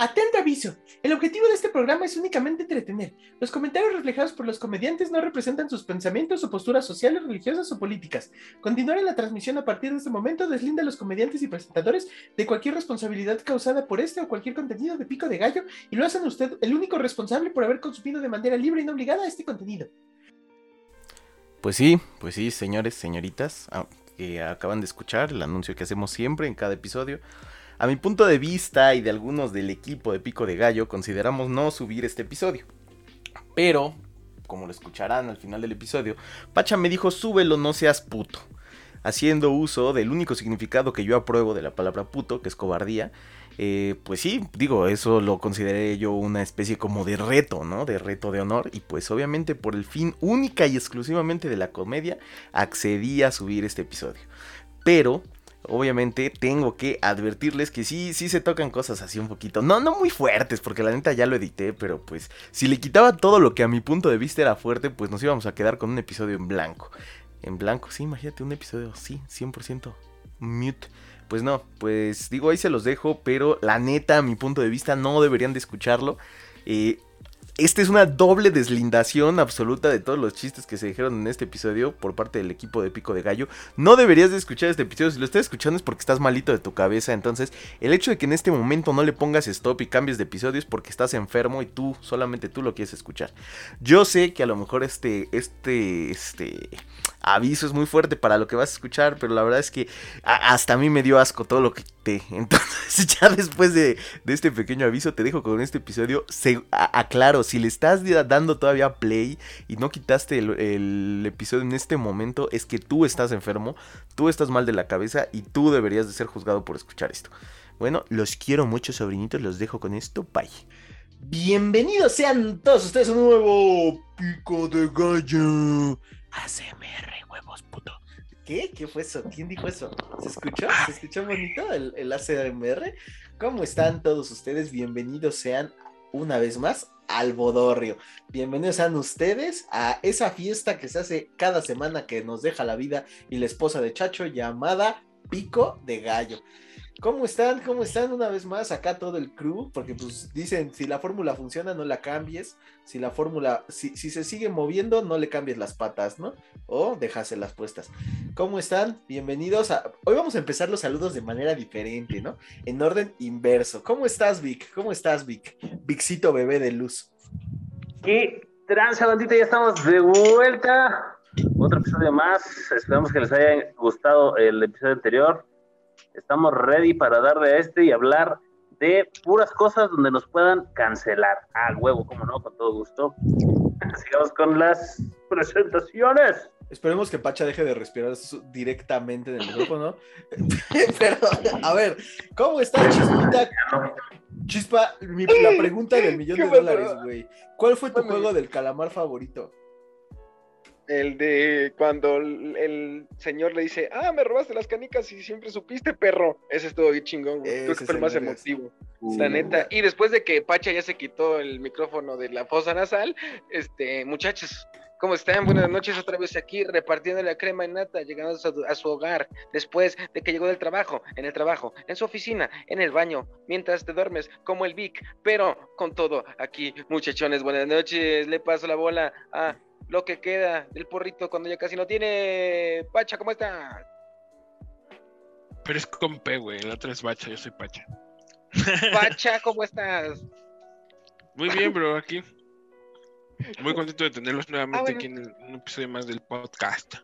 Atento aviso. El objetivo de este programa es únicamente entretener. Los comentarios reflejados por los comediantes no representan sus pensamientos o posturas sociales, religiosas o políticas. Continuar en la transmisión a partir de este momento deslinda a los comediantes y presentadores de cualquier responsabilidad causada por este o cualquier contenido de pico de gallo y lo hacen usted el único responsable por haber consumido de manera libre y no obligada este contenido. Pues sí, pues sí, señores, señoritas, ah, que acaban de escuchar el anuncio que hacemos siempre en cada episodio. A mi punto de vista y de algunos del equipo de Pico de Gallo, consideramos no subir este episodio. Pero, como lo escucharán al final del episodio, Pacha me dijo súbelo, no seas puto. Haciendo uso del único significado que yo apruebo de la palabra puto, que es cobardía. Eh, pues sí, digo, eso lo consideré yo una especie como de reto, ¿no? De reto de honor. Y pues obviamente por el fin única y exclusivamente de la comedia, accedí a subir este episodio. Pero obviamente tengo que advertirles que sí, sí se tocan cosas así un poquito. No, no muy fuertes, porque la neta ya lo edité, pero pues si le quitaba todo lo que a mi punto de vista era fuerte, pues nos íbamos a quedar con un episodio en blanco. En blanco, sí, imagínate un episodio, sí, 100% mute. Pues no, pues digo, ahí se los dejo, pero la neta, a mi punto de vista, no deberían de escucharlo. Eh, esta es una doble deslindación absoluta de todos los chistes que se dijeron en este episodio por parte del equipo de Pico de Gallo. No deberías de escuchar este episodio. Si lo estás escuchando es porque estás malito de tu cabeza. Entonces, el hecho de que en este momento no le pongas stop y cambies de episodio es porque estás enfermo y tú, solamente tú lo quieres escuchar. Yo sé que a lo mejor este, este, este aviso es muy fuerte para lo que vas a escuchar, pero la verdad es que hasta a mí me dio asco todo lo que te. Entonces, ya después de, este pequeño aviso, te dejo con este episodio. Se, aclaro, si le estás dando todavía play y no quitaste el, episodio en este momento, es que tú estás enfermo, tú estás mal de la cabeza y tú deberías de ser juzgado por escuchar esto. Bueno, los quiero mucho, sobrinitos, los dejo con esto. Bye. Bienvenidos sean todos ustedes a un nuevo Pico de Gallo. ASMR, huevos, puto. ¿Qué? ¿Qué fue eso? ¿Quién dijo eso? ¿Se escuchó? ¿Se escuchó bonito el, el ASMR? ¿Cómo están todos ustedes? Bienvenidos sean una vez más al Bodorrio. Bienvenidos sean ustedes a esa fiesta que se hace cada semana que nos deja la vida y la esposa de Chacho llamada Pico de Gallo. ¿Cómo están? ¿Cómo están una vez más acá todo el crew? Porque pues dicen, si la fórmula funciona, no la cambies. Si la fórmula, si, si, se sigue moviendo, no le cambies las patas, ¿no? O déjaselas puestas. ¿Cómo están? Bienvenidos a... Hoy vamos a empezar los saludos de manera diferente, ¿no? En orden inverso. ¿Cómo estás, Vic? ¿Cómo estás, Vic? Vicito bebé de luz. ¿Qué tranza, bandita? Ya estamos de vuelta. Otro episodio más. Esperamos que les haya gustado el episodio anterior Estamos ready para darle a este y hablar de puras cosas donde nos puedan cancelar. Ah, huevo, como no, con todo gusto. Sigamos con las presentaciones. Esperemos que Pacha deje de respirar directamente del micrófono. Pero, a ver, ¿cómo está Chispita? Chispa, la pregunta del millón de dólares, güey. ¿Cuál fue tu juego del calamar favorito? El de cuando el, señor le dice, ah, me robaste las canicas y siempre supiste, perro. Ese estuvo bien chingón, güey. Creo que fue el más emotivo. La neta. Y después de que Pacha ya se quitó el micrófono de la fosa nasal, este, muchachos, ¿Cómo están? Buenas noches otra vez aquí repartiendo la crema en nata, llegando a su, hogar después de que llegó del trabajo, en el trabajo, en su oficina, en el baño, mientras te duermes como el Vic, pero con todo aquí, muchachones, buenas noches, le paso la bola a lo que queda del porrito cuando ya casi no tiene. Pacha, ¿cómo está? Pero es con P, güey. La otra es Pacha, yo soy Pacha. Pacha, ¿cómo estás? Muy bien, bro, aquí. Muy contento de tenerlos nuevamente ah, aquí en un episodio más del podcast.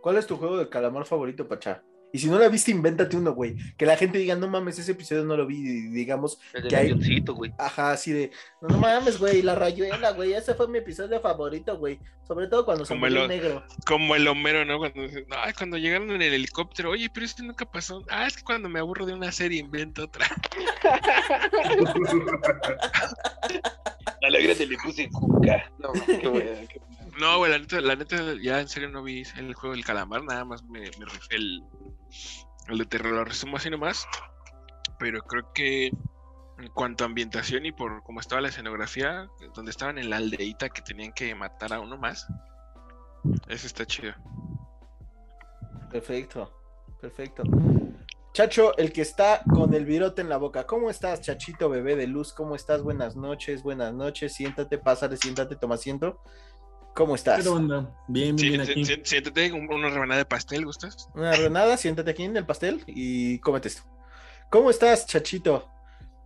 ¿Cuál es tu juego de calamar favorito, Pacha? Y si no la viste, invéntate uno, güey. Que la gente diga, no mames, ese episodio no lo vi. digamos el que hay. güey. Ajá, así de, no, mames, güey, la rayuela, güey. Ese fue mi episodio favorito, güey. Sobre todo cuando se murió negro. Como el Homero, ¿no? Cuando, ay, cuando llegaron en el helicóptero, oye, pero esto nunca pasó. Ah, es que cuando me aburro de una serie invento otra. Alegre te le puse cuca. No, qué bueno, No, güey, la neta, la neta, ya en serio no vi el juego del calamar, nada más me, me el, el de terror lo resumo así nomás. Pero creo que en cuanto a ambientación y por cómo estaba la escenografía, donde estaban en la aldeita que tenían que matar a uno más, ese está chido. Perfecto, perfecto. Chacho, el que está con el virote en la boca. ¿Cómo estás, Chachito, bebé de luz? ¿Cómo estás? Buenas noches, buenas noches. Siéntate, pásale, siéntate, toma asiento. ¿Cómo estás? Bien, bien, bien aquí. Siéntate, una rebanada de pastel, ¿gustas? Una rebanada, siéntate aquí en el pastel y cómete esto. ¿Cómo estás, Chachito?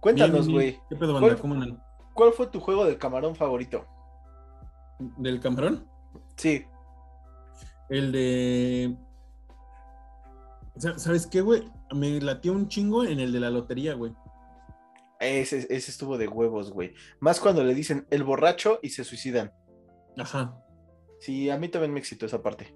Cuéntanos, güey. ¿Qué pedo, banda? ¿Cuál, ¿Cuál fue tu juego del camarón favorito? ¿Del camarón? Sí. El de. ¿Sabes qué, güey? Me latió un chingo en el de la lotería, güey. Ese, ese estuvo de huevos, güey. Más cuando le dicen el borracho y se suicidan. Ajá. Sí, a mí también me excitó esa parte.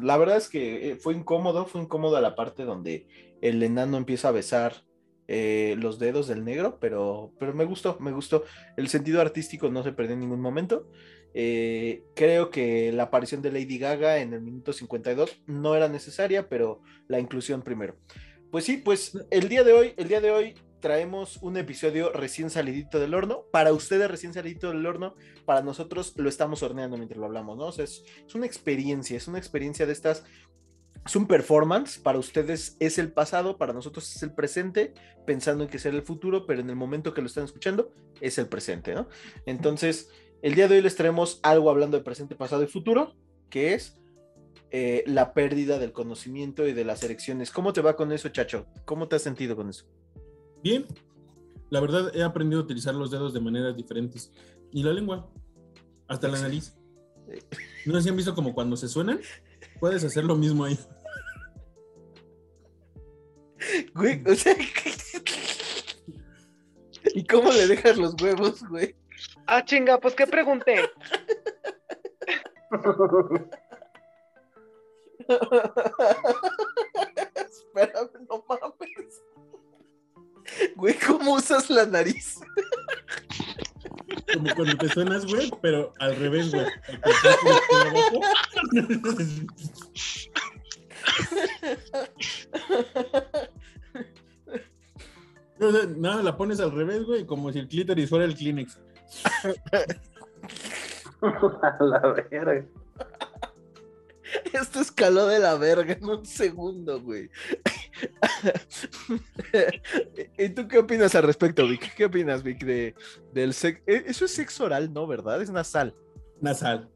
La verdad es que eh, fue incómodo, fue incómodo la parte donde el enano empieza a besar eh, los dedos del negro, pero, pero me gustó, me gustó. El sentido artístico no se perdió en ningún momento. Eh, creo que la aparición de Lady Gaga en el minuto 52 no era necesaria, pero la inclusión primero. Pues sí, pues el día de hoy, el día de hoy traemos un episodio recién salidito del horno. Para ustedes recién salidito del horno, para nosotros lo estamos horneando mientras lo hablamos, ¿no? O sea, es, es una experiencia, es una experiencia de estas es un performance, para ustedes es el pasado, para nosotros es el presente, pensando en que será el futuro, pero en el momento que lo están escuchando es el presente, ¿no? Entonces, el día de hoy les traemos algo hablando de presente, pasado y futuro, que es eh, la pérdida del conocimiento y de las elecciones. ¿Cómo te va con eso, Chacho? ¿Cómo te has sentido con eso? Bien. La verdad, he aprendido a utilizar los dedos de maneras diferentes. Y la lengua, hasta la nariz. ¿No sé si han visto como cuando se suenan? Puedes hacer lo mismo ahí. Güey, o sea, ¿y cómo le dejas los huevos, güey? Ah, chinga, pues qué pregunté. ¿cómo usas la nariz? Como cuando te suenas, güey, pero al revés, güey. Nada, la pones al revés, güey, como si el clítoris fuera el Kleenex. A la verga. Esto escaló de la verga en un segundo, güey. ¿Y tú qué opinas al respecto, Vic? ¿Qué opinas, Vic, de, del sexo? E, eso es sexo oral, ¿no? ¿Verdad? Es nasal. Nasal.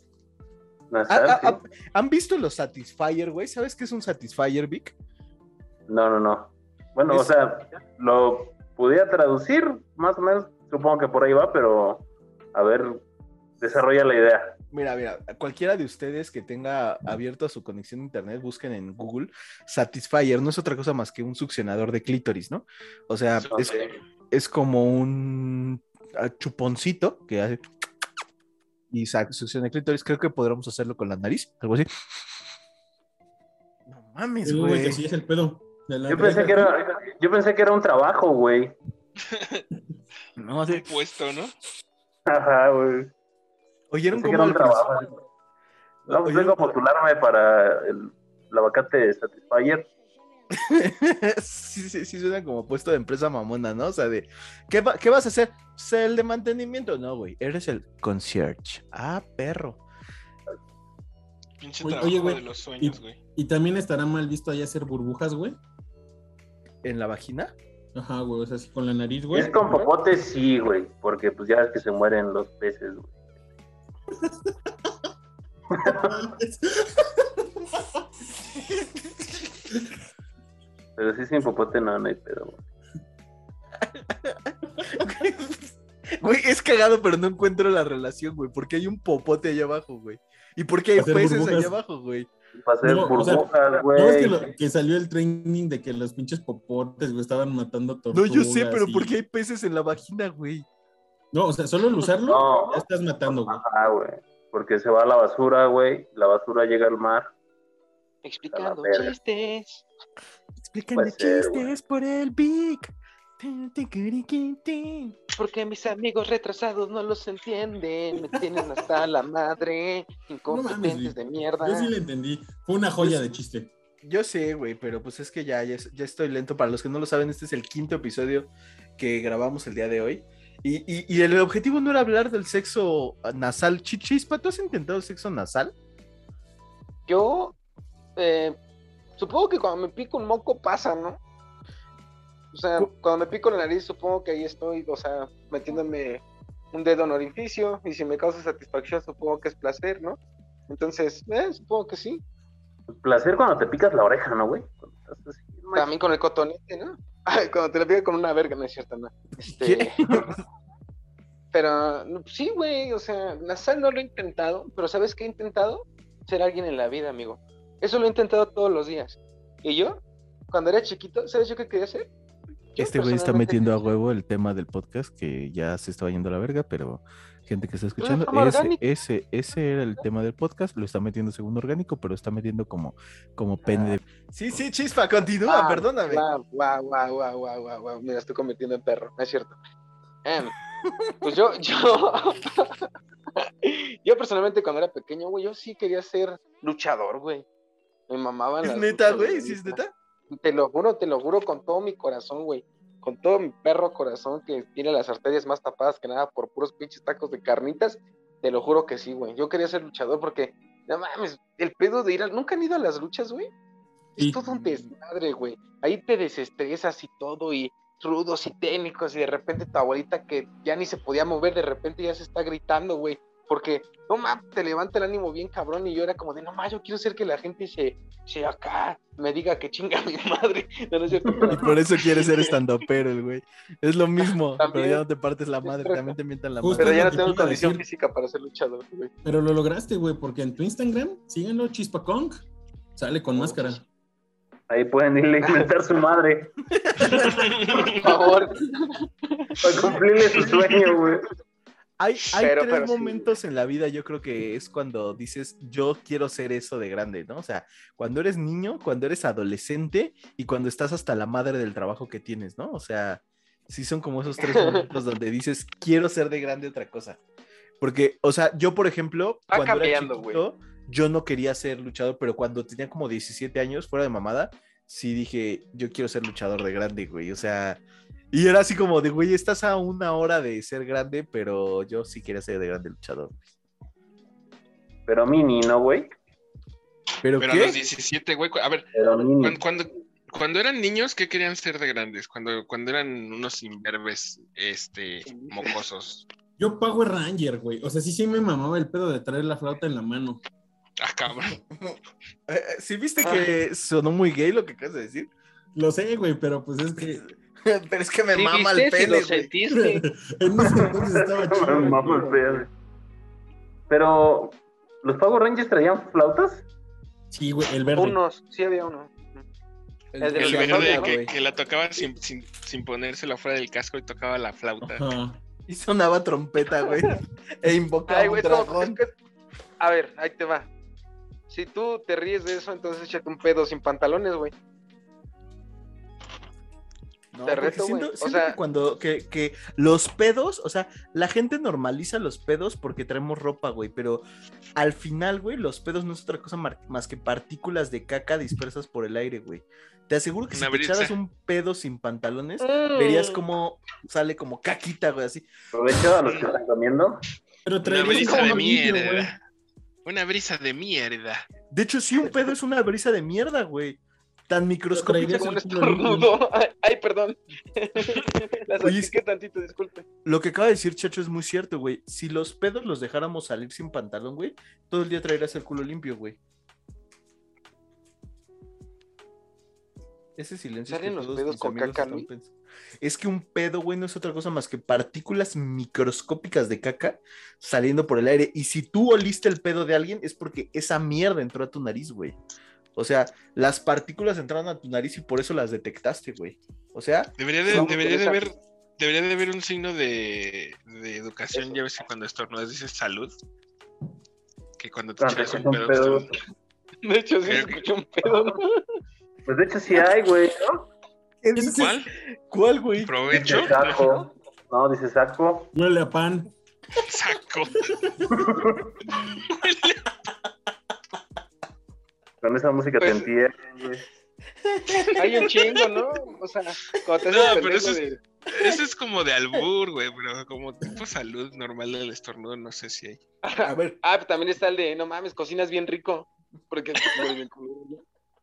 nasal ¿Han visto los Satisfyer, güey? ¿Sabes qué es un Satisfyer, Vic? No, no, no. Bueno, o sea, lo pudiera traducir, más o menos, supongo que por ahí va, pero a ver, desarrolla la idea. Mira, mira, cualquiera de ustedes que tenga abierto su conexión a internet, busquen en Google Satisfyer, no es otra cosa más que un succionador de clítoris, ¿no? O sea, es, como un ah, chuponcito que hace y succiona clítoris. Creo que podríamos hacerlo con la nariz, algo así. No mames, güey. Sí, es el pedo. Yo pensé, que era, yo pensé que era un trabajo, güey. no, un puesto, ¿no? Ajá, güey. Oyeron cómo el trabajo. No, pues vengo a postularme para el, la vacante de Satisfyer. sí, sí, sí, suena como puesto de empresa mamona, ¿no? O sea, de, ¿qué, ¿qué vas a hacer? ¿Ser el de mantenimiento? No, güey, eres el concierge. Ah, perro. Pinche oye, güey, de los sueños, güey. Y, también estará mal visto ahí hacer burbujas, güey. ¿En la vagina? Ajá, güey, o sea, así con la nariz, güey. Es con popote, sí, güey, porque pues ya es que se mueren los peces, güey. Pero sí sin popote no, no hay pedo. Güey, es cagado, pero no encuentro la relación, güey. Porque hay un popote allá abajo, güey. ¿Y por qué hay peces allá abajo, güey? Para hacer burbujas, güey. no, es que, que, salió el training de que los pinches popotes, güey, estaban matando tortugas. No, yo sé, pero ¿por qué hay peces en la vagina, güey? No, o sea, solo al usarlo, no, ya estás matando, güey. Ah, güey porque se va a la basura, güey, la basura llega al mar. Explicando chistes. Explicando chistes por el Big. Porque mis amigos retrasados no los entienden, me tienen hasta la madre, incompetentes de mierda. Yo sí le entendí, fue una joya de chiste. Yo sé, güey, pero pues es que ya, ya, ya, estoy lento. Para los que no lo saben, este es el quinto episodio que grabamos el día de hoy. Y, el objetivo no era hablar del sexo nasal. Chichispa, ¿tú has intentado sexo nasal? Yo, eh, supongo que cuando me pico un moco pasa, ¿no? O sea, cuando me pico la nariz, supongo que ahí estoy, o sea, metiéndome un dedo en orificio, y si me causa satisfacción, supongo que es placer, ¿no? Entonces, eh, supongo que sí. Placer cuando te picas la oreja, ¿no, güey? También con el cotonete, ¿no? Ay, cuando te la picas con una verga, no es cierto, ¿no? Este... pero sí, güey, o sea, sal no lo he intentado, pero ¿sabes qué he intentado? Ser alguien en la vida, amigo. Eso lo he intentado todos los días. Y yo, cuando era chiquito, ¿sabes yo qué quería hacer? este güey está metiendo a huevo el tema del podcast que ya se estaba yendo a la verga, pero gente que está escuchando, ese, ese, ese, era el tema del podcast, lo está metiendo segundo orgánico, pero está metiendo como, como pene de... Sí, sí, chispa, continúa, perdóname. Guau, guau, guau, guau, guau, guau, mira, estoy convirtiendo en perro, es cierto. Em, pues yo, yo, yo personalmente cuando era pequeño, güey, yo sí quería ser luchador, güey. Me mamaban ¿Es neta, güey? ¿Sí es neta? Te lo juro, te lo juro con todo mi corazón, güey. Con todo mi perro corazón que tiene las arterias más tapadas que nada por puros pinches tacos de carnitas. Te lo juro que sí, güey. Yo quería ser luchador porque, no mames, el pedo de ir a... ¿Nunca han ido a las luchas, güey? Es todo un desmadre, güey. Ahí te desestresas y todo y rudos y técnicos y de repente tu abuelita que ya ni se podía mover, de repente ya se está gritando, güey porque no mames, te levanta el ánimo bien cabrón y yo era como de no mames, yo quiero ser que la gente se, se acá me diga que chinga mi madre. y por eso quieres ser estando pero el güey. Es lo mismo, pero ya no te partes la madre, también te mientan la madre. Pero ya no tengo condición física para ser luchador, güey. Pero lo lograste, güey, porque en tu Instagram, síganlo, Chispacong, sale con máscara. Ahí pueden irle a inventar su madre. Por favor. Para cumplirle su sueño, güey. Hay, tres momentos en la vida, yo creo que es cuando dices, yo quiero ser eso de grande, ¿no? O sea, cuando eres niño, cuando eres adolescente y cuando estás hasta la madre del trabajo que tienes, ¿no? O sea, sí son como esos tres momentos donde dices, quiero ser de grande otra cosa. Porque, o sea, yo, por ejemplo, cuando era chiquito, yo no quería ser luchador, pero cuando tenía como 17 años, fuera de mamada, sí dije, yo quiero ser luchador de grande, güey. O sea, y era así como de, güey, estás a una hora de ser grande, pero yo sí quería ser de grande luchador. Pero mini, ¿no, güey? ¿Pero, pero a los 17, güey. A ver, cuando, cuando, eran niños, ¿qué querían ser de grandes? Cuando, cuando eran unos imberbes, este, mocosos. Yo Power Ranger, güey. O sea, sí, sí me mamaba el pedo de traer la flauta en la mano. Ah, cabrón. Eh, eh, ¿Sí viste que sonó muy gay lo que acabas de decir? Lo sé, güey, pero pues es que Pero es que me mama el pene, güey. me mama el pene. Pero, ¿los Power Rangers traían flautas? Sí, güey, el verde. Unos, sí había uno. El, el, verde que, la tocaba sin, sin, sin, ponérsela fuera del casco y tocaba la flauta. Y sonaba trompeta, güey. e invocaba Ay, un dragón. A ver, ahí te va. Si tú te ríes de eso, entonces échate un pedo sin pantalones, güey. No, siento, o sea, que cuando que, que, los pedos, o sea, la gente normaliza los pedos porque traemos ropa, güey, pero al final, güey, los pedos no es otra cosa más que partículas de caca dispersas por el aire, güey. Te aseguro que si te echaras un pedo sin pantalones, verías mm. como sale como caquita, güey, así. Aprovecho a los que están comiendo. Pero Una brisa de mierda. Una brisa de mierda. De hecho, sí, un pedo es una brisa de mierda, güey tan microscópico como un estornudo. Ay, perdón. Las Oye, tantito, disculpe. Lo que acaba de decir Chacho es muy cierto, güey. Si los pedos los dejáramos salir sin pantalón, güey, todo el día traerías el culo limpio, güey. Ese silencio. Salen los pedos con caca, Es que un pedo, güey, no es otra cosa más que partículas microscópicas de caca saliendo por el aire. Y si tú oliste el pedo de alguien, es porque esa mierda entró a tu nariz, güey. O sea, las partículas entraron a tu nariz y por eso las detectaste, güey. O sea, debería de, debería de haber debería de haber un signo de, de educación, ya ves que cuando estornudas dices salud. Que cuando te echas un, pedo. De hecho, sí escucho un pedo. Pues de hecho sí hay, güey, ¿no? ¿Cuál? ¿Cuál, güey? ¿Provecho? Dice saco. No, dice saco. Huele a pan. Saco. Con esa música te pues, entiendes. Hay un chingo, ¿no? O sea, cuando te No, pero eso es, eso es como de albur, güey, pero como tipo salud normal del estornudo, no sé si hay. A ver. Ah, también está el de, no mames, cocinas bien rico. Porque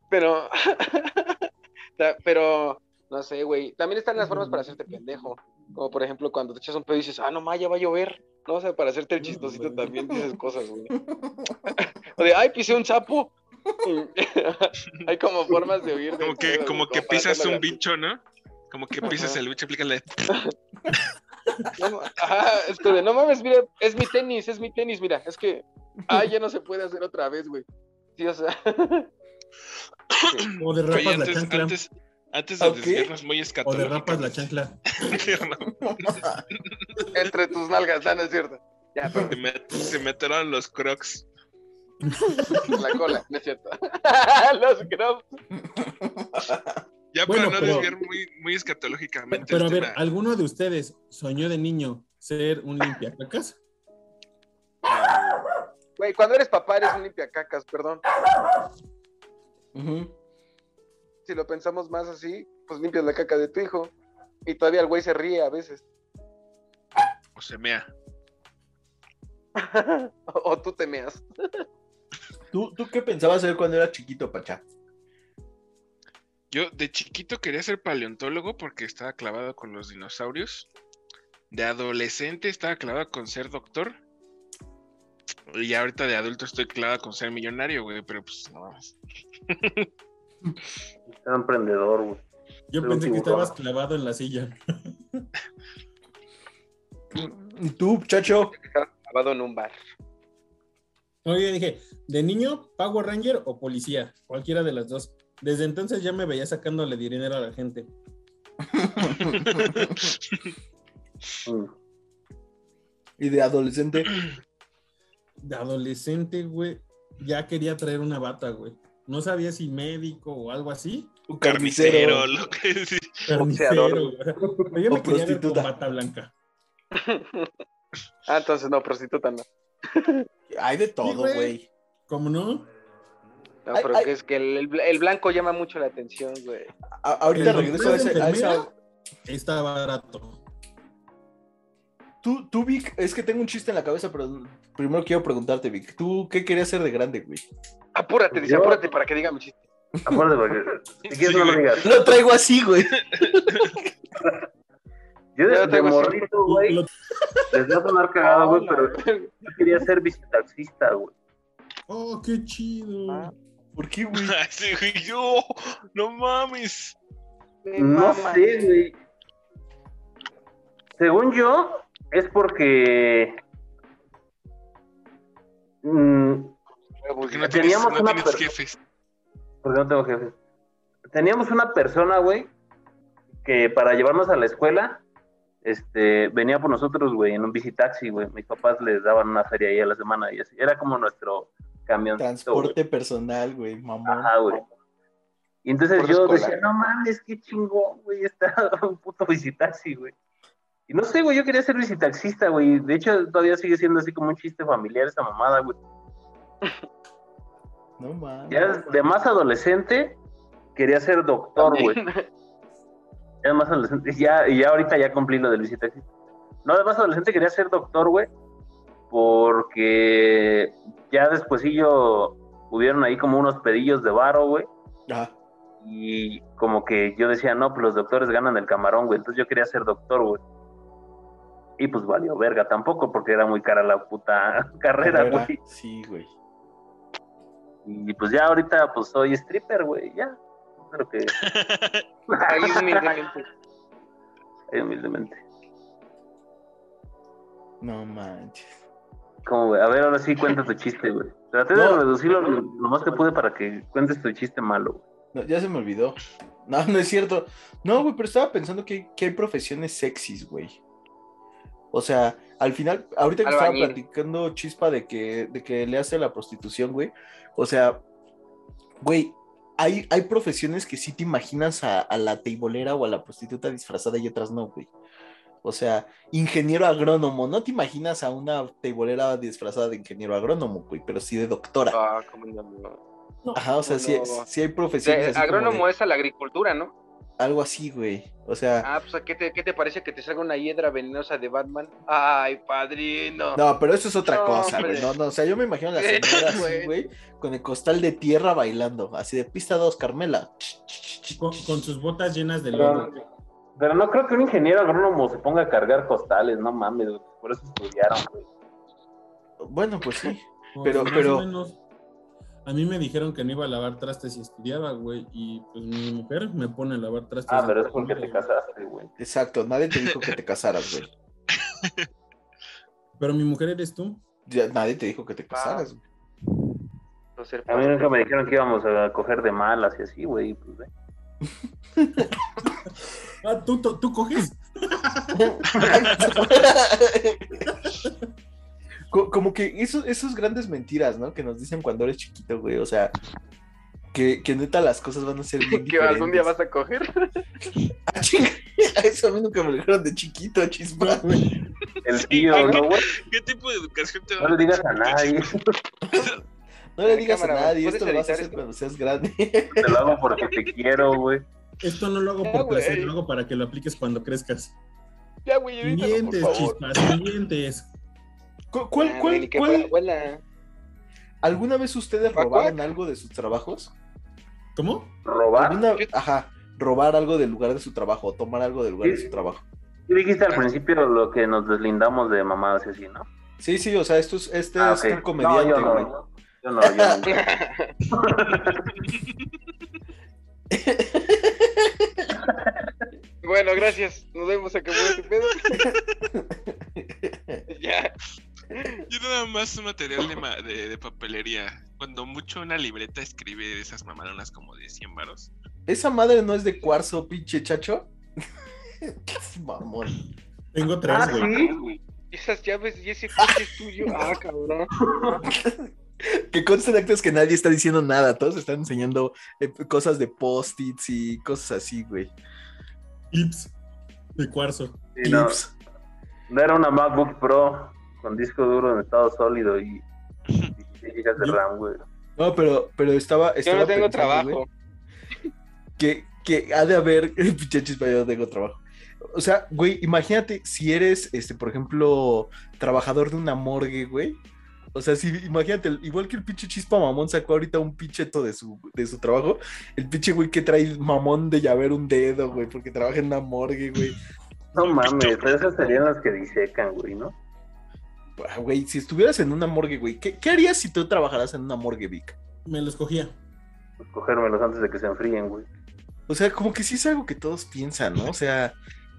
pero, pero No sé, güey. También están las formas para hacerte pendejo. Como por ejemplo cuando te echas un pedo y dices, ah, no, ma, ya va a llover. No, o sea, para hacerte el chistosito también dices cosas, güey. o de, ay, pisé un sapo. Hay como formas de huir. Como que, como que pisas un bicho, ¿no? Como que pisas el bicho, aplícale. No, esto de, no mames, mira, es mi tenis, es mi tenis, mira, es que, ay, ya no se puede hacer otra vez, güey. Sí, o sea. O de rapas la chancla. Antes, antes de desviarnos muy O de rapas la chancla. Entre tus nalgas, ¿no es cierto? Ya, pero... se, me, se metieron los crocs. La cola, no es cierto. los crocs. Ya para no desviar muy, muy escatológicamente. Pero a ver, ¿alguno de ustedes soñó de niño ser un limpiacacas? Güey, cuando eres papá eres un limpiacacas, perdón. Si lo pensamos más así, pues limpias la caca de tu hijo. Y todavía el güey se ríe a veces. O se mea. o, tú te meas. ¿Tú, ¿Tú qué pensabas hacer cuando era chiquito, Pacha? Yo de chiquito quería ser paleontólogo porque estaba clavado con los dinosaurios. De adolescente estaba clavado con ser doctor. Y ahorita de adulto estoy clavado con ser millonario, güey, pero pues no más. emprendedor, güey. Yo pensé que estabas clavado en la silla. ¿Y tú, chacho? Clavado en un bar. Oye, dije, ¿de niño, Power Ranger o policía? Cualquiera de las dos. Desde entonces ya me veía sacándole dinero a la gente. ¿Y de adolescente? De adolescente, güey, ya quería traer una bata, güey. No sabía si médico o algo así. Un carnicero. lo que sí. Carnicero, güey. Yo me quería ver con bata blanca. ah, entonces no, prostituta no. Hay de todo, güey. ¿Cómo no? No, pero es que el, el, blanco llama mucho la atención, güey. ahorita regreso a, ese, a esa... Está barato. Tú, tú, Vic, es que tengo un chiste en la cabeza, pero primero quiero preguntarte, Vic. ¿Tú qué querías hacer de grande, güey? Apúrate, dice, apúrate para que diga mi chiste. Apúrate porque si quieres no lo digas. Lo traigo así, güey. Yo de, de morrito, güey, les voy a sonar cagado, güey, pero yo quería ser visitaxista, güey. Oh, qué chido. Ah. ¿Por qué, güey? sí, güey, yo, no mames. No sé, güey. Según yo, es porque. Mmm, porque no tienes, teníamos no una tienes jefes. Porque no tengo jefes. Teníamos una persona, güey, que para llevarnos a la escuela, este, venía por nosotros, güey, en un visitaxi, güey. Mis papás les daban una feria ahí a la semana y así. Era como nuestro camión. Transporte personal, güey, mamón. Ajá, güey. Y entonces yo decía, no mames, qué chingón, güey, está un puto visitaxi, güey. Y no sé, güey, yo quería ser visitaxista, güey. De hecho, todavía sigue siendo así como un chiste familiar esa mamada, güey. No mames. Ya de más adolescente, quería ser doctor, güey. ya de más adolescente, ya, y ya ahorita ya cumplí lo del visitaxista. No, de más adolescente quería ser doctor, güey, porque ya después yo hubieron ahí como unos pedillos de varo, güey. Y como que yo decía, no, pues los doctores ganan el camarón, güey. Entonces yo quería ser doctor, güey. Y pues valió verga tampoco, porque era muy cara la puta carrera, güey. Sí, güey. Y pues ya ahorita pues soy stripper, güey, ya. Creo que... Ahí humildemente. Ahí humildemente. No manches. ¿Cómo, güey? A ver, ahora sí cuenta tu chiste, güey. Traté de reducirlo lo, más que pude para que cuentes tu chiste malo, güey. No, ya se me olvidó. No, no es cierto. No, güey, pero estaba pensando que, que hay profesiones sexys, güey. O sea, al final, ahorita que estaba platicando chispa de que, de que le hace la prostitución, güey. O sea, güey, hay, hay profesiones que sí te imaginas a, a la teibolera o a la prostituta disfrazada y otras no, güey. O sea, ingeniero agrónomo. No te imaginas a una teibolera disfrazada de ingeniero agrónomo, güey, pero sí de doctora. Ah, cómo no. Ajá, o sea, sí, sí, hay profesiones. agrónomo es a la agricultura, ¿no? Algo así, güey. O sea. Ah, pues ¿qué te, ¿qué te parece que te salga una hiedra venenosa de Batman? Ay, padrino. No, pero eso es otra cosa, güey. No, no, o sea, yo me imagino a la señora así, güey, con el costal de tierra bailando, así de pista 2, Carmela. Con, con sus botas llenas de lodo. Pero no creo que un ingeniero agrónomo se ponga a cargar costales, no mames, por eso estudiaron, güey. Bueno, pues sí. Pues, pero, más pero. o menos, a mí me dijeron que no iba a lavar trastes si estudiaba, güey. Y pues mi mujer me pone a lavar trastes. Ah, pero es porque te casaste, güey. Exacto, nadie te dijo que te casaras, güey. Pero mi mujer eres tú. Ya, nadie te dijo que te casaras, güey. A mí nunca me dijeron que íbamos a coger de malas y así, güey. Pues, ve. Ah, ¿tú, tú, tú coges? Co- Como que eso, esos grandes mentiras, ¿no? Que nos dicen cuando eres chiquito, güey. O sea, que, que neta las cosas van a ser bien que algún día vas a coger. Ah, chinga, Eso a mí nunca me lo dijeron de chiquito, chispa. El tío, ¿no, güey? ¿Qué tipo de educación te No le digas a nadie. No le digas cámara, a nadie, ¿puedes esto lo vas a hacer esto? cuando seas grande. Te lo hago porque te quiero, güey. Esto no lo hago por placer, lo hago para que lo apliques cuando crezcas. Ya, güey, por Mientes, favor. chispas, mientes. ¿Cu- ¿Cuál, Ah, cuál, cuál-. ¿Alguna vez ustedes robaron algo de sus trabajos? ¿Cómo? Robar. ¿Alguna, ajá, robar algo del lugar de su trabajo o tomar algo del lugar de su trabajo. Tú dijiste al principio lo que nos deslindamos de mamadas y así, ¿no? Sí, sí, o sea, esto es, este Ah, es un comediante, no, yo güey. no. Yo no, yo no. Bueno, gracias. Nos vemos, acabó este pedo. ya. Yo nada más un material de, ma- de, de papelería. Cuando mucho una libreta escribe de esas mamalonas como de 100 varos. ¿Esa madre no es de cuarzo, pinche chacho? ¿Qué es mamón? Tengo tres, Ah, güey. sí. Esas llaves y ese coche es tuyo. Ah, cabrón. Que conste de actos que nadie está diciendo nada, todos están enseñando eh, cosas de post-its y cosas así, güey. Clips de cuarzo. Sí, no, Clips. no era una MacBook Pro con disco duro en estado sólido y 16 GB de Yo- RAM, güey. No, pero, pero estaba, Yo estaba no tengo pensando, trabajo. güey, que, que ha de haber, pinche chispa, yo no tengo trabajo. O sea, güey, imagínate si eres, este, por ejemplo, trabajador de una morgue, güey. O sea, si, imagínate, igual que el pinche chispa mamón sacó ahorita un pincheto de su, de su trabajo, el pinche güey que trae mamón de llaver un dedo, güey, porque trabaja en una morgue, güey. No mames, esas serían las que disecan, güey, ¿no? Ah, Güey, si estuvieras en una morgue, güey, ¿qué, qué harías si tú trabajaras en una morgue, Vic? Me los cogía. Pues cogérmelos antes de que se enfríen, güey. O sea, como que sí es algo que todos piensan, ¿no? O sea,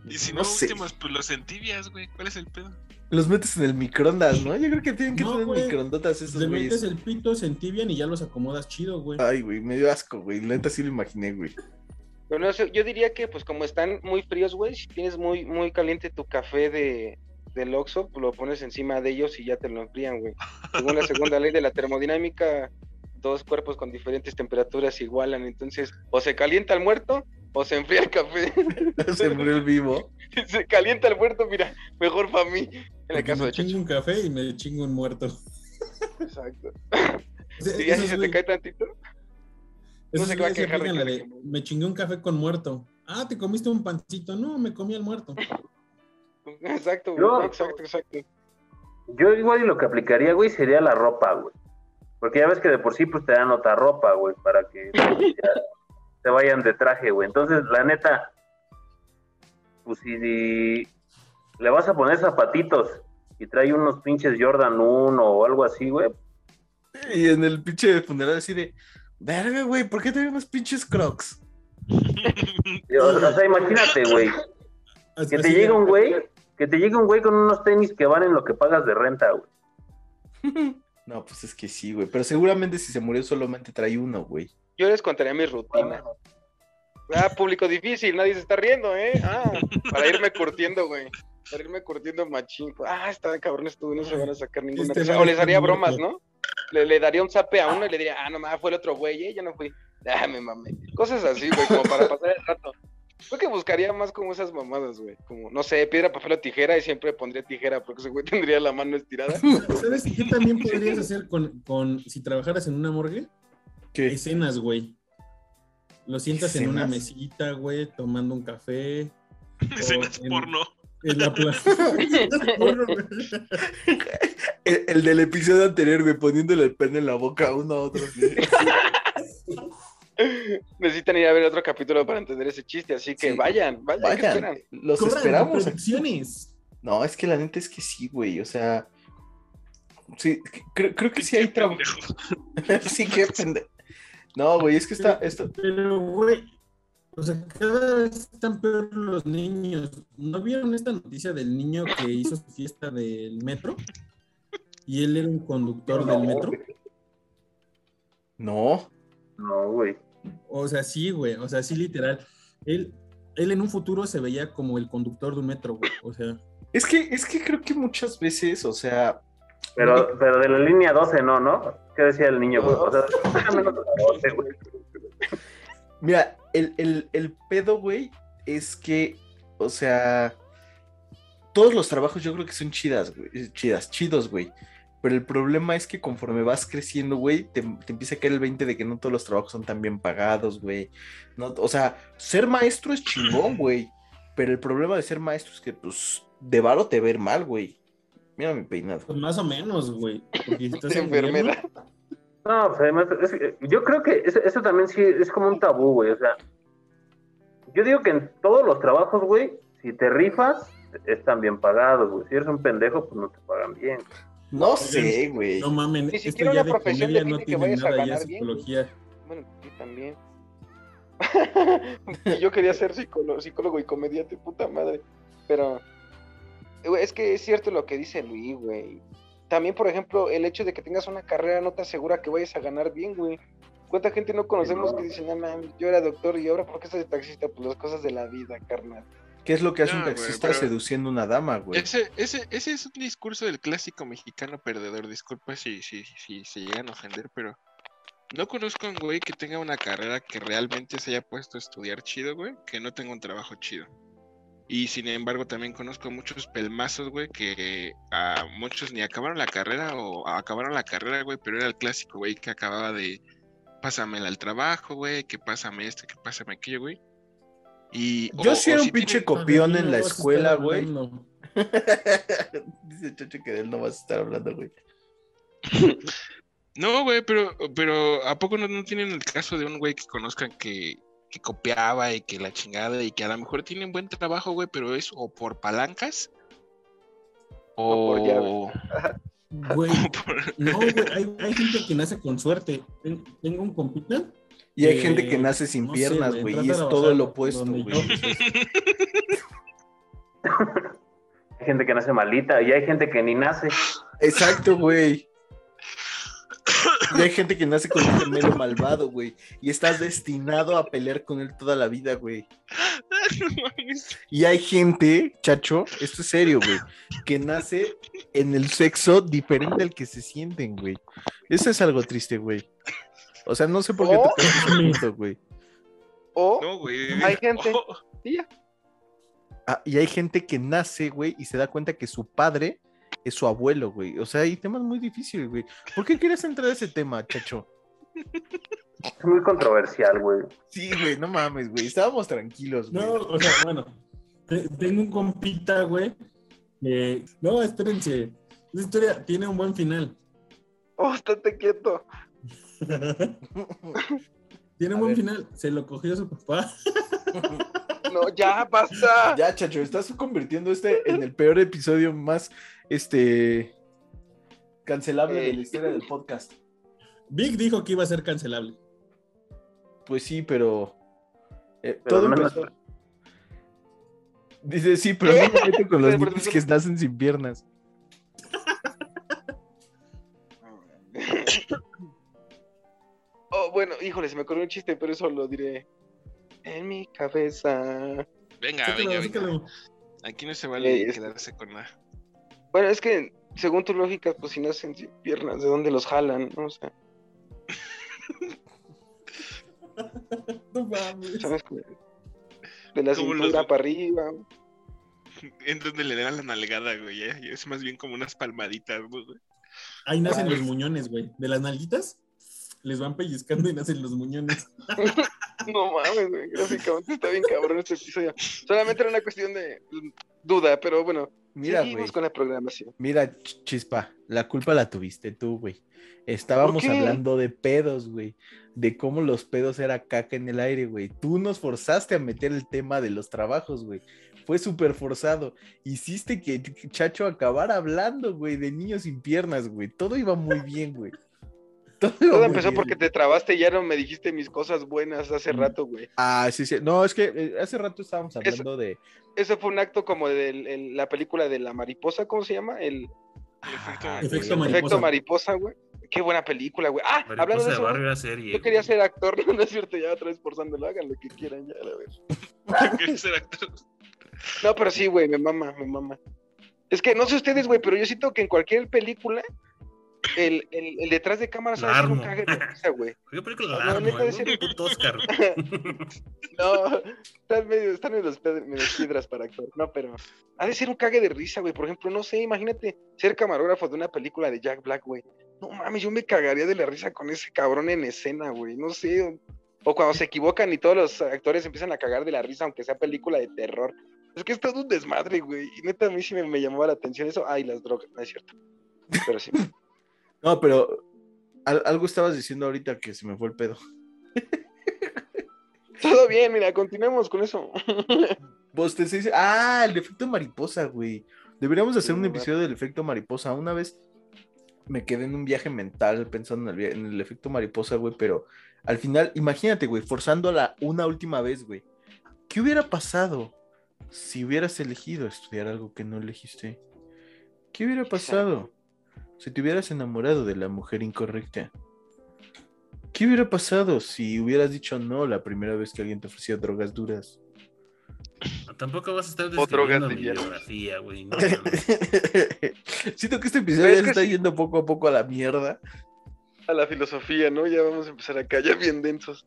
Y si No no, sé. últimos, pues los entibias, güey. ¿Cuál es el pedo? los metes en el microondas, ¿no? Yo creo que tienen que No, tener güey. microondas esos Le metes el pito, se entibian y ya los acomodas chido, güey. Ay, güey, me dio asco, güey. La neta sí lo imaginé, güey. Pero no sé, yo diría que, pues, como están muy fríos, güey, si tienes muy, muy caliente tu café de, del Oxxo, pues, lo pones encima de ellos y ya te lo enfrían, güey. Según la segunda ley de la termodinámica, dos cuerpos con diferentes temperaturas igualan. Entonces, o se calienta el muerto o se enfría el café. Se murió el vivo. se calienta el muerto, mira, mejor para mí. En el caso me de chingo un café y me chingo un muerto. Exacto. O sea, Y ya si se te cae tantito. esos se va a quejar de de, me chingué un café con muerto. Ah, ¿te comiste un pancito? No, me comí el muerto. Exacto, güey. Yo- Exacto, exacto. Yo igual y lo que aplicaría, güey, sería la ropa, güey. Porque ya ves que de por sí, pues te dan otra ropa, güey, para que ya te vayan de traje, güey. Entonces, la neta, pues si le vas a poner zapatitos y trae unos pinches Jordan 1 o algo así, güey, Y en el pinche funeral así de, verga, güey, ¿por qué trae unos pinches crocs? o, o sea, imagínate, güey, que te de- un güey, que te llegue un güey con unos tenis que valen lo que pagas de renta, güey. No, pues es que sí, güey. Pero seguramente si se murió solamente trae uno, güey. Yo les contaría mi rutina. Ah, público difícil, nadie se está riendo, ¿eh? Ah, para irme curtiendo, güey. Para irme curtiendo machín. Ah, está cabrón esto, no se van a sacar ninguna Este risa. va O les haría muerto. bromas, ¿no? Le, le daría un zape a uno y le diría, ah, no mames, fue el otro güey, ¿eh? Ya no fui. Ah, me mamé. Cosas así, güey, como para pasar el rato. Creo que buscaría más como esas mamadas, güey. Como, no sé, piedra, papel o tijera y siempre pondría tijera porque ese güey tendría la mano estirada. ¿Sabes qué también podrías hacer con, con si trabajaras en una morgue? ¿Qué? Escenas, güey. Lo sientas en una mesita, güey, tomando un café. Escenas porno. En la plaza. el, el, del episodio anterior, güey, poniéndole el pene en la boca a uno a otro. Necesitan ir a ver otro capítulo para entender ese chiste, así que vayan, vayan, vayan. Los esperamos. No, es que la neta es que sí, güey, o sea, sí, creo, creo que sí hay trabajo. sí, qué pendejo. No, güey, es que está. Esto... Pero, güey, o sea, cada vez están peor los niños. ¿No vieron esta noticia del niño que hizo su fiesta del metro? Y él era un conductor del metro. No. No, güey. O sea, sí, güey. O sea, sí, literal. Él, él en un futuro se veía como el conductor de un metro, güey. O sea. Es que, es que creo que muchas veces, o sea. Pero, pero de la línea 12 no, ¿no? ¿Qué decía el niño, güey? O sea, menos 12, güey. Mira, el, el, el pedo, güey, es que, o sea, todos los trabajos yo creo que son chidas, güey. Chidas, chidos, güey. Pero el problema es que conforme vas creciendo, güey, te, te, empieza a caer el 20 de que no todos los trabajos son tan bien pagados, güey. No, o sea, ser maestro es chingón, güey. Pero el problema de ser maestro es que, pues, de varo te ver mal, güey. Mira mi peinado. Pues más o menos, güey. Porque estás de enfermedad. No, pues además, es, yo creo que eso, eso, también sí es como un tabú, güey. O sea, yo digo que en todos los trabajos, güey, si te rifas, están bien pagados, güey. Si eres un pendejo, pues no te pagan bien. No sé, güey. No mames, si esto ya de comedia no tiene nada ya psicología. Bien, bueno, yo también. yo quería ser psicólogo, psicólogo y comediante, puta madre. Pero es que es cierto lo que dice Luis, güey. También, por ejemplo, el hecho de que tengas una carrera no te asegura que vayas a ganar bien, güey. ¿Cuánta gente no conocemos que dicen, no, man, yo era doctor y ahora por qué soy taxista? Pues las cosas de la vida, carnal. ¿Qué es lo que hace no, un taxista güey, seduciendo a una dama, güey? Ese, ese, ese es un discurso del clásico mexicano perdedor. Disculpa si, si, si se llegan a ofender, pero no conozco a un güey que tenga una carrera que realmente se haya puesto a estudiar chido, güey, que no tenga un trabajo chido. Y sin embargo, también conozco muchos pelmazos, güey, que a muchos ni acabaron la carrera o acabaron la carrera, güey, pero era el clásico, güey, que acababa de pásame al trabajo, güey, que pásame esto, que pásame aquello, güey. Y, Yo o, sí era un si pinche tiene... copión en la escuela, güey. Dice Chocho que de él no vas a estar hablando, güey. no, güey, pero, pero ¿a poco no, no tienen el caso de un güey que conozcan que que copiaba y que la chingada y que a lo mejor tienen buen trabajo, güey, pero es o por palancas o, o por Güey, no, güey, hay, hay, gente que nace con suerte. Tengo un compita. Y hay eh, gente que nace sin no piernas, güey, y es todo lo opuesto, güey. hay gente que nace malita y hay gente que ni nace. Exacto, güey. Y hay gente que nace con un gemelo malvado, güey. Y estás destinado a pelear con él toda la vida, güey. Y hay gente, chacho, esto es serio, güey, que nace en el sexo diferente al que se sienten, güey. Eso es algo triste, güey. O sea, no sé por qué Oh. te ese punto, güey. O No, güey. hay gente. Oh, y ya. Ah, y hay gente que nace, güey, y se da cuenta que su padre es su abuelo, güey. O sea, hay temas muy difíciles, güey. ¿Por qué quieres entrar a ese tema, chacho? Es muy controversial, güey. Sí, güey, no mames, güey. Estábamos tranquilos, güey. No, o sea, bueno. te- Tengo un compita, güey. no, espérense. Esa historia tiene un buen final. Oh, estate quieto. tiene A un buen ver. final. Se lo cogió su papá. No, ya, basta. Ya, chacho, estás convirtiendo este en el peor episodio más, este, cancelable de la historia del podcast. Vic dijo que iba a ser cancelable. Pues sí, pero, eh, Pero todo empezó. Dice, sí, pero no me meto con los niños que nacen sin piernas. Bueno, híjole, se me ocurrió un chiste, pero eso lo diré en mi cabeza. Venga, venga, venga. Aquí no se vale Eh, es- quedarse con nada. Bueno, es que según tu lógica, pues si nacen sin piernas, ¿de dónde los jalan? No sé, No mames. ¿sabes? De la cintura los- para arriba. En donde le dan la nalgada, güey. eh, Es más bien como unas palmaditas, güey. Ahí nacen los muñones, güey. De las nalguitas. Les van pellizcando y nacen los muñones. no mames, güey. Gráficamente está bien cabrón este episodio. Solamente era una cuestión de duda, pero bueno. Mira, güey. con la programación. Mira, chispa, la culpa la tuviste tú, güey. Estábamos hablando de pedos, güey. De cómo los pedos era caca en el aire, güey. Tú nos forzaste a meter el tema de los trabajos, güey. Fue súper forzado. Hiciste que Chacho acabara hablando, güey, de niños sin piernas, güey. Todo iba muy bien, güey. Todo, empezó porque te trabaste y ya no me dijiste mis cosas buenas hace mm. rato, güey. Ah, sí, sí. No, es que eh, hace rato estábamos hablando de. Eso fue un acto como de la película de la mariposa, ¿cómo se llama? El, efecto, mariposa. Efecto mariposa, güey. Qué buena película, güey. Ah, hablando de eso. serie, yo quería ser actor, no, es cierto, ya otra vez forzándolo, hagan lo que quieran, ya, a ver. quería ser actor. No, pero sí, güey, me mama, me mama. Es que no sé ustedes, güey, pero yo siento que en cualquier película el, el, el, detrás de cámara sabe ser un cague de risa, güey. ¿Qué película no, Larmo, no, ser... puto Oscar. no, están medio, están medio, medio piedras para actuar. No, pero ha de ser un cague de risa, güey. Por ejemplo, no sé, imagínate ser camarógrafo de una película de Jack Black, güey. No mames, yo me cagaría de la risa con ese cabrón en escena, güey. No sé. O cuando se equivocan y todos los actores empiezan a cagar de la risa, aunque sea película de terror. Es que es todo un desmadre, güey. Y neta, a mí sí me, me llamaba la atención eso. Ay, las drogas, no es cierto. Pero sí. No, pero algo estabas diciendo ahorita que se me fue el pedo. Todo bien, mira, continuemos con eso. Vos te dice, ah, el efecto mariposa, güey. Deberíamos hacer un episodio del efecto mariposa. Una vez me quedé en un viaje mental pensando en el, en el efecto mariposa, güey, pero al final, imagínate, güey, forzándola una última vez, güey. ¿Qué hubiera pasado si hubieras elegido estudiar algo que no elegiste? ¿Qué hubiera pasado? Si te hubieras enamorado de la mujer incorrecta? ¿Qué hubiera pasado si hubieras dicho no la primera vez que alguien te ofrecía drogas duras? tampoco vas a estar describiendo mi biografía, güey. Siento que este episodio ya está yendo poco a poco a la mierda. A la filosofía, ¿no? Ya vamos a empezar acá, ya bien densos.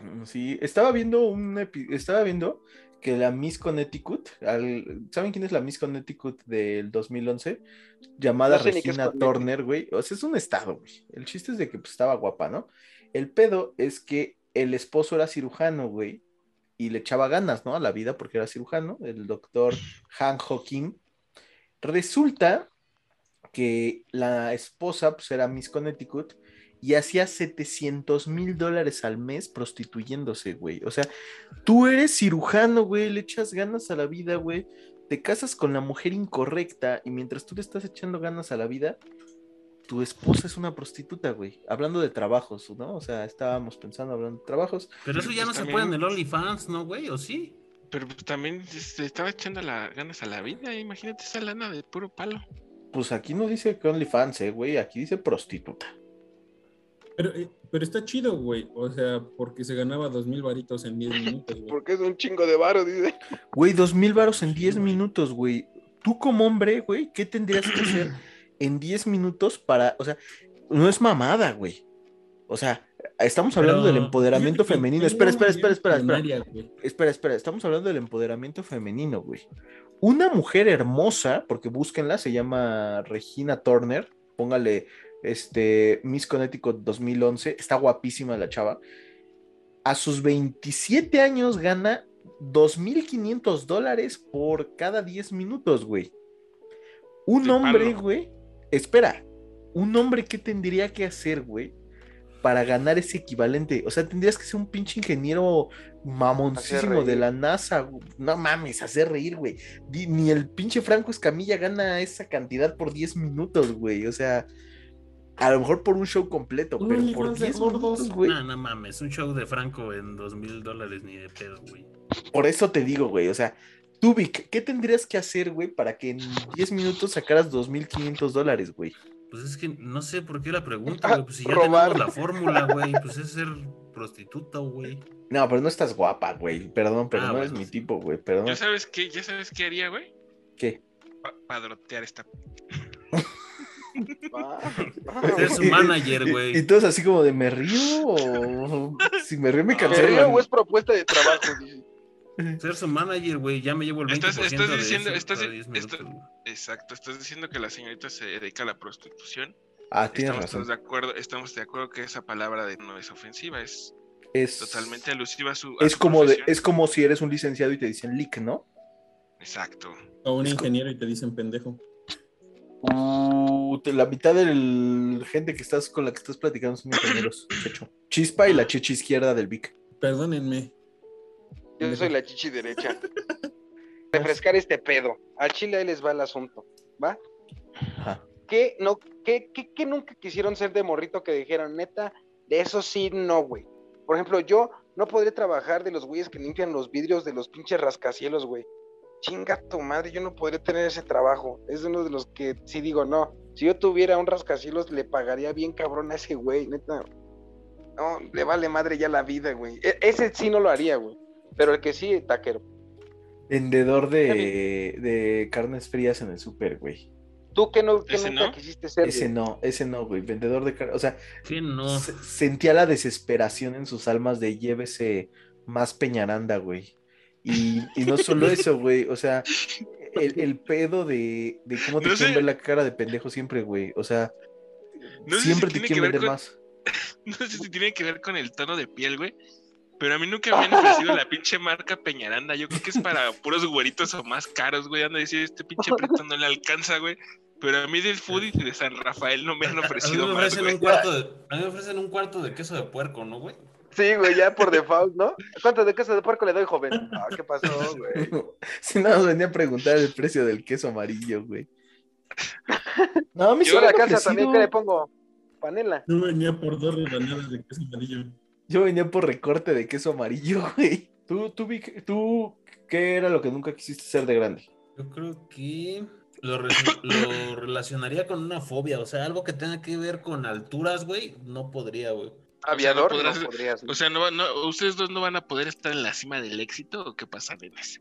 Mm, sí, estaba viendo un estaba viendo que la Miss Connecticut, ¿saben quién es la Miss Connecticut del 2011? Llamada Regina Turner, güey. O sea, es un estado, güey. El chiste es de que pues, estaba guapa, ¿no? El pedo es que el esposo era cirujano, güey, y le echaba ganas, ¿no? A la vida porque era cirujano, el doctor Han Kim. Resulta que la esposa, pues era Miss Connecticut, y hacía 700 mil dólares al mes prostituyéndose, güey. O sea, tú eres cirujano, güey, le echas ganas a la vida, güey. Te casas con la mujer incorrecta y mientras tú le estás echando ganas a la vida, tu esposa es una prostituta, güey. Hablando de trabajos, ¿no? O sea, estábamos pensando hablando de trabajos. Pero eso ya no se puede en el OnlyFans, ¿no, güey? ¿O sí? Pero pues, también se estaba echando las ganas a la vida. Imagínate esa lana de puro palo. Pues aquí no dice que OnlyFans, eh, güey. Aquí dice prostituta. Pero, eh, pero está chido, güey. O sea, porque se ganaba dos mil varitos en 10 minutos, güey. Porque es un chingo de varos, dice. Güey, dos mil varos en 10 minutos, güey. Tú como hombre, güey, ¿qué tendrías que hacer en 10 minutos para, o sea, no es mamada, güey. O sea, estamos hablando del empoderamiento femenino. Espera, espera, espera, espera, espera. Espera, espera, estamos hablando del empoderamiento femenino, güey. Una mujer hermosa, porque búsquenla, se llama Regina Turner. Póngale este, Miss Connecticut 2011, está guapísima la chava. A sus 27 años gana 2.500 dólares por cada 10 minutos, güey. Un hombre, güey, espera, un hombre, ¿qué tendría que hacer, güey? Para ganar ese equivalente. O sea, tendrías que ser un pinche ingeniero mamoncísimo de la NASA. No mames, hacer reír, güey. Ni el pinche Franco Escamilla gana esa cantidad por 10 minutos, güey. O sea, a lo mejor por un show completo, pero por 10 minutos, güey. No, no mames, un show de Franco en dos mil dólares ni de pedo, güey. Por eso te digo, güey, o sea, tú, Vic, ¿qué tendrías que hacer, güey, para que en 10 minutos sacaras 2.500 dólares, güey? Pues es que no sé por qué la pregunta, güey. Pues si ya tenemos la fórmula, güey, pues es ser prostituta, güey. No, pero no estás guapa, güey. Perdón, pero ah, no es mi tipo, güey. Perdón. ¿Ya sabes qué? ¿Ya sabes qué haría, güey? ¿Qué? padrotear esta. Ser su manager, güey. Y, todos así como de me río o si me río me. ¿Me río o es propuesta de trabajo? Ser su manager, güey, ya me llevo el 20% estás, estás diciendo, de estás, Exacto, estás diciendo que la señorita se dedica a la prostitución Ah, tienes estamos razón. de acuerdo, estamos de acuerdo que esa palabra de no es ofensiva, es Es, totalmente alusiva a su. a es su como de, es como si eres un licenciado y te dicen leak, ¿no? Exacto. O un Es ingeniero y te dicen pendejo. Uh, la mitad de la gente que estás con la que estás platicando son ingenieros, Checho. Chispa y la chichi izquierda del Vic. Perdónenme. Yo soy la chichi derecha. Refrescar este pedo. A Chile ahí les va el asunto. ¿Va? Ajá. ¿Qué, no, qué, qué- qué nunca quisieron ser de morrito que dijeron, neta, de eso sí, no, güey? Por ejemplo, yo no podría trabajar de los güeyes que limpian los vidrios de los pinches rascacielos, güey. Chinga tu madre, yo no podría tener ese trabajo. Es uno de los que sí digo, no. Si yo tuviera un rascacielos, le pagaría bien cabrón a ese güey, neta. No, le vale madre ya la vida, güey. E- ese sí no lo haría, güey. Pero el que sí, taquero. Vendedor de, de carnes frías en el súper, güey. ¿Tú qué, no, qué ¿Ese nunca no? quisiste ser? Ese güey? no, ese no, güey. Vendedor de carnes. O sea, ¿Qué no? se- sentía la desesperación en sus almas de llévese más Peñaranda, güey. Y, y no solo eso, güey. O sea, el, el pedo de, de cómo te No quieren sé. ver la cara de pendejo siempre, güey. O sea, No sé si siempre te tiene que quieren ver con- más. No sé si tiene que ver con el tono de piel, güey. Pero a mí nunca me han ofrecido la pinche marca Peñaranda. Yo creo que es para puros güeritos o más caros, güey. Anda a decir, este pinche prieto no le alcanza, güey. Pero a mí del Foodies y de San Rafael no me han A mí ofrecido me más, güey. un cuarto de, a mí me ofrecen un cuarto de queso de puerco, ¿no, güey? Sí, güey, ya por default, ¿no? ¿Cuánto de queso de puerco le doy, joven? Ah, ¿qué pasó, güey? Si nada más venía a preguntar el precio del queso amarillo, güey. No, a mí Yo la han casa también, ¿qué le pongo? Panela. Yo venía por dos rebanadas de queso amarillo. Yo venía por recorte de queso amarillo, güey. ¿Tú, tú, tú, qué era lo que nunca quisiste ser de grande? Yo creo que lo, re- lo relacionaría con una fobia, o sea, algo que tenga que ver con alturas, güey, no podría, güey. Aviador, no, podrás- podrías. O sea, no, va- no, ¿ustedes dos no van a poder estar en la cima del éxito o qué pasa, nenes?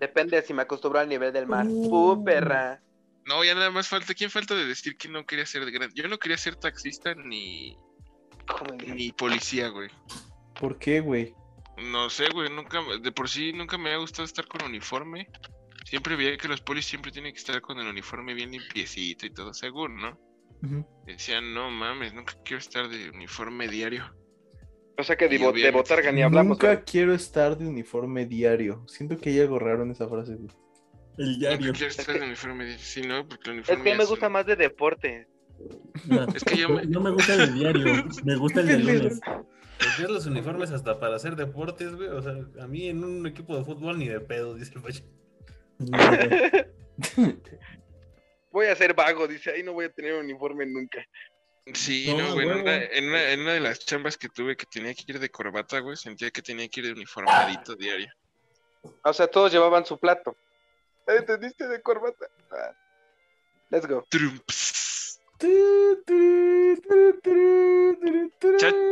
Depende si me acostumbro al nivel del mar. Uh. Uh, perra. No, ya nada más falta. ¿Quién falta de decir que no quería ser de grande? Yo no quería ser taxista ni, ni policía, güey. ¿Por qué, güey? No sé, güey, nunca, de por sí nunca me ha gustado estar con uniforme. Siempre veía que los polis siempre tienen que estar con el uniforme bien limpiecito y todo seguro, ¿no? Decían, no mames, nunca quiero estar de uniforme diario. O sea que de, bo- de botarga ni hablamos. Nunca quiero estar de uniforme diario. Siento que hay algo raro en esa frase, güey. El Nunca diario. quiero estar que- de uniforme diario. Sí, no, porque el Es uniforme que me gusta un- más de deporte. Mira, Es que yo me- No me gusta el diario, me gusta el de lunes. Porque es los uniformes hasta para hacer deportes, güey. O sea, a mí en un equipo de fútbol ni de pedo, dice el Pacho. Voy a ser vago, dice, ahí no voy a tener uniforme nunca. Sí, No, no, güey. En una, en, una, en una de las chambas que tuve que tenía que ir de corbata, güey, sentía que tenía que ir de uniformadito diario. O sea, todos llevaban su plato. ¿Entendiste de corbata? Ah. Let's go. Trumps.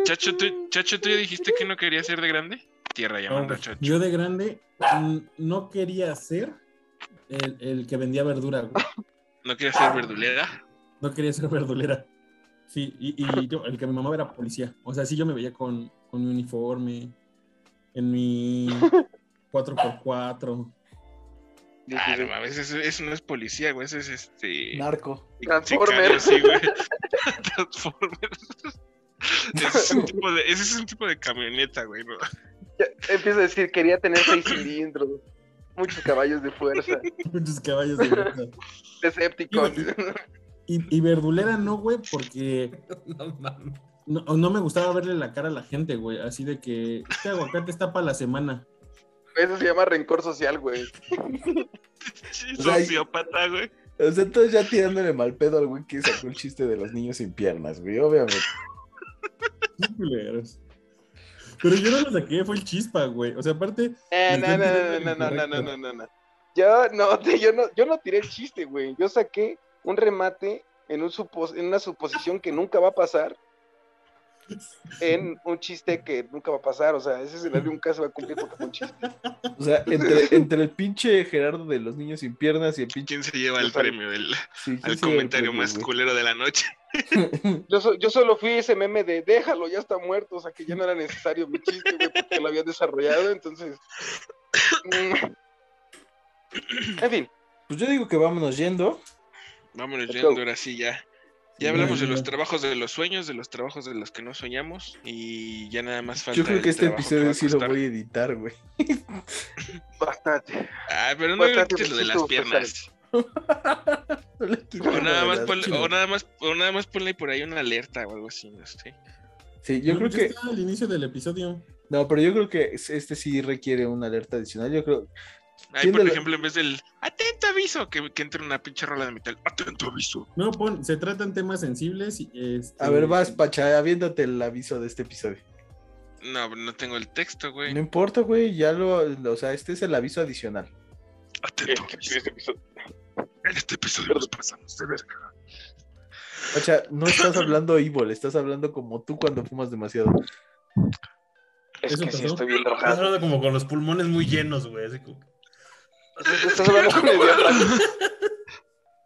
Chacho, ¿tú, Chacho, ¿tú ya dijiste que no quería ser de grande? Tierra llamando a Chacho. Yo de grande no quería ser el, el que vendía verdura, güey. ¿No quería ser verdulera? No quería ser verdulera. Sí, y, y yo, el que mi mamá era policía. O sea, sí yo me veía con, con mi uniforme, en mi 4x4. Dice, Ah, no mames, eso, eso no es policía, güey, eso es este. Narco. Transformer. sicario, Sí, güey. Transformers. Ese es, un tipo de, ese es un tipo de camioneta, güey, ¿no? Ya, Empieza a decir, quería tener seis cilindros, muchos caballos de fuerza, Muchos caballos de verdad. Decepticons. Y, y verdulera no, güey, porque No mames. no, no me gustaba verle la cara a la gente, güey. Así de que este aguacate está para la semana. Eso se llama rencor social, güey. Sí, Sociópata, güey. O sea, entonces ya tirándole mal pedo al güey que sacó el chiste de los niños sin piernas, güey, obviamente. Pero yo no lo saqué, fue el chispa, güey. O sea, aparte, Eh, no, no, no, no, no, no, no, no, no, no. Yo no, yo no, yo no tiré el chiste, güey. Yo saqué un remate en, un supos- en una suposición que nunca va a pasar. En un chiste que nunca va a pasar. O sea, ese escenario nunca se va a cumplir porque fue un chiste. O sea, entre, entre el pinche Gerardo de los niños sin piernas y el pinche. ¿Quién se lleva el premio Sí, ¿quién al el comentario premio, más güey? culero de la noche? Yo, so- yo solo fui ese meme de déjalo, ya está muerto. O sea, que ya no era necesario mi chiste, güey, porque lo había desarrollado. Entonces. mm. En fin, Pues yo digo que vámonos yendo. Vámonos Let's yendo go. ahora sí ya. Ya hablamos de no. los trabajos de los sueños, de los trabajos de los que no soñamos y ya nada más falta. Yo creo que este episodio a sí lo voy a editar, güey. Bastante. Ah, pero no Bastante quites lo de las piernas. O nada, más ponle, o, nada más, o nada más ponle por ahí una alerta o algo así, no sé. Sí, yo No, creo que. al inicio del episodio. No, pero yo creo que este sí requiere una alerta adicional. Yo creo. Ahí, ¿Quién por ejemplo, en vez del atento aviso, que, que entre una pinche rola de metal. Atento aviso. No, pon, se tratan temas sensibles y este, A ver, vas, Pacha, aviéntate el aviso de este episodio. No, no tengo el texto, güey. No importa, güey, ya lo. O sea, este es el aviso adicional. Atento aviso. En este episodio nos pasamos de verga. Pacha, no estás hablando evil, estás hablando como tú cuando fumas demasiado. Es ¿Eso que sí estoy bien Estás drogado. hablando como con los pulmones muy llenos, güey. Así como... Estás hablando con el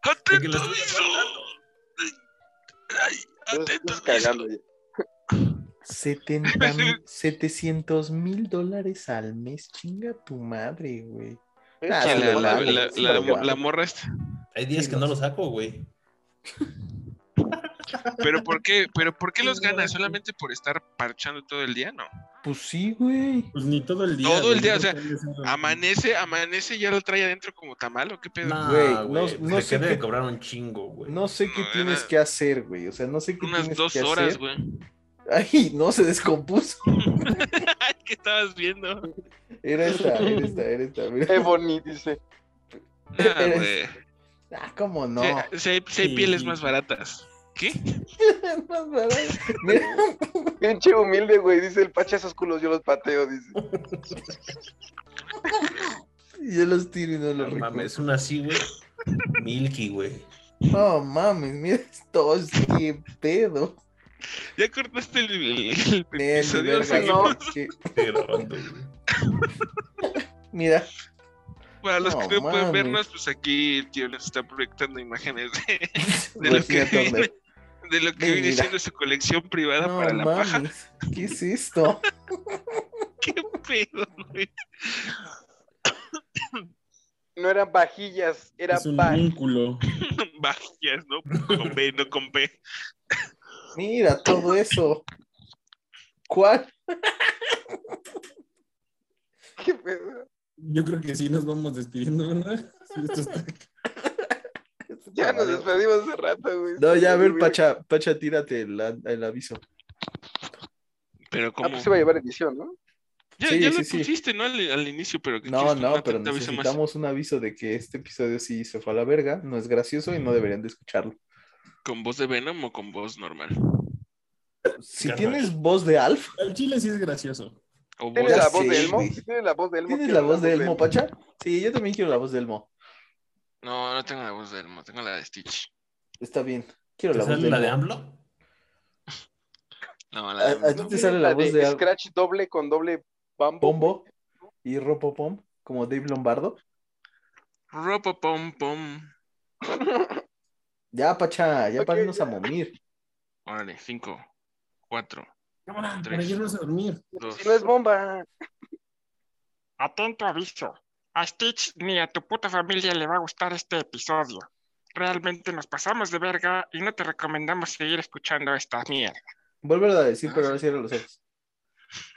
Atento. Ay, atento estás cagando aviso. ya. 70 mil, 700 mil dólares al mes, chinga tu madre, güey. Sí la, morra esta. Hay días Sí, que no no lo saco, güey. Pero ¿por qué? ¿Pero por qué los gana? ¿Solamente por estar parchando todo el día? No. Pues sí, güey. Pues ni todo el día. Todo el día, o sea, Amanece, amanece y ya lo trae adentro como tamal o qué pedo. No, Güey, no- pues no sé qué- cobrar un chingo, güey. No sé qué No, tienes era- que hacer, güey. O sea, no sé qué Unas tienes dos que horas, hacer. güey. Ay, no se descompuso. Ay, ¿Qué estabas viendo? Era esta, era esta, era esta. mira. Ebony dice. Ah, güey. Ah, cómo no. Si, si hay, Sí, pieles sí. más baratas. ¿Qué? Pinche humilde, güey. Dice el pacha, esos culos yo los pateo, dice. yo los tiro y no No los mames, recojo. es una así, güey. Milky, güey. No mames, mira esto, qué pedo. ¿Ya cortaste el, el- el episodio? verga, que-. Mira, Para los No, que no pueden mames. vernos, pues aquí el tío les está proyectando imágenes de, de Rocío lo que. De lo que viene siendo su colección privada no para la paja. mames, ¿qué es esto? ¿Qué pedo, güey? No eran vajillas, era Es un vínculo. Vajillas, ¿no? Con B, no con P. Mira todo eso. ¿Cuál? ¿Qué pedo? Yo creo que sí nos vamos despidiendo, ¿verdad? Sí, esto está- Ya nos despedimos hace rato, güey. No, ya a ver. Pacha, Pacha, tírate el, el aviso. Pero Ah, como... pues se va a llevar edición, ¿no? Ya, Sí, ya sí, lo sí. pusiste, ¿no? Al, al inicio, pero... ¿qué No, no, pero necesitamos un aviso de que este episodio sí se fue a la verga, no es gracioso y no deberían de escucharlo. ¿Con voz de Venom o con voz normal? Si tienes voz de Alf, El chile sí es gracioso. ¿O ¿Tienes la voz de Elmo? tienes la voz de Elmo. ¿tienes la voz de Elmo. Pacha? Sí, yo también quiero la voz de Elmo. No, no tengo la voz de Elmo, tengo la de Stitch. Está bien, quiero ¿Te la voz sale de la de. AMLO? No, A- la de a Elmo. ti te sale la voz de Al- Scratch doble con doble bambo. Pombo y Ropopom, como Dave Lombardo. Ropa pom pom. Ya, Pacha, ya Ok, párenos ya. a momir. Órale, cinco, cuatro, Cámara, Tres. para irnos a dormir. dos. Si no es bomba. Atento aviso. A Stitch ni a tu puta familia le va a gustar este episodio. Realmente nos pasamos de verga y no te recomendamos seguir escuchando esta mierda. Vuelve a decir, pero ahora cierra los ojos.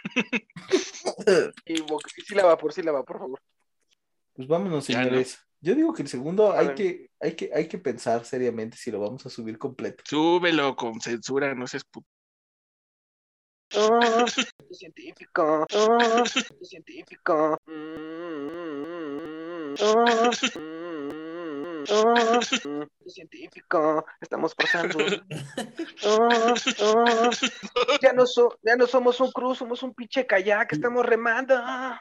Y sílaba por sílaba, por favor. Pues vámonos, no. señores. Yo digo que el segundo hay que, hay que, hay que pensar seriamente si lo vamos a subir completo. Súbelo con censura, no seas puto. Ah, científico. Ah, científico. Mm, mm, ah, mm, ah, mm, científico. Estamos pasando. Ah, ah, ya, no so- ya no somos un cruz, somos un pinche kayak. Estamos remando.